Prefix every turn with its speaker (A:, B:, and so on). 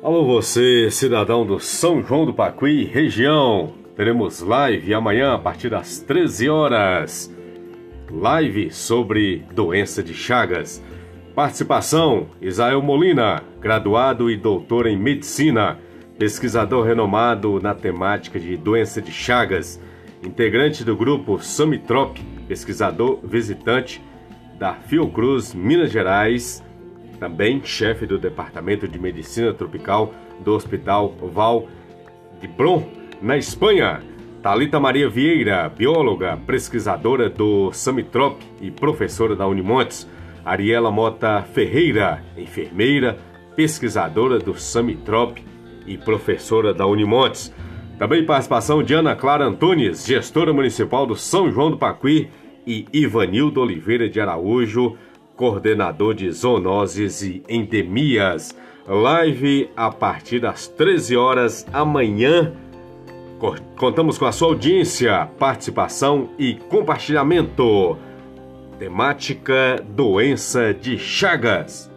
A: Alô você, cidadão do São João do Pacuí, região. Teremos live amanhã a partir das 13 horas. Live sobre doença de Chagas. Participação: Isael Molina, graduado e doutor em medicina, pesquisador renomado na temática de doença de Chagas, integrante do grupo Samitrop, pesquisador visitante da Fiocruz, Minas Gerais, também chefe do Departamento de Medicina Tropical do Hospital Val de Bron, na Espanha. Talita Maria Vieira, bióloga, pesquisadora do Samitrop e professora da Unimontes. Ariela Mota Ferreira, enfermeira, pesquisadora do Samitrop e professora da Unimontes. Também participação de Ana Clara Antunes, gestora municipal do São João do Pacuí, e Ivanildo Oliveira de Araújo, coordenador de zoonoses e endemias. Live a partir das 13 horas amanhã. Contamos com a sua audiência, participação e compartilhamento. Temática Doença de Chagas.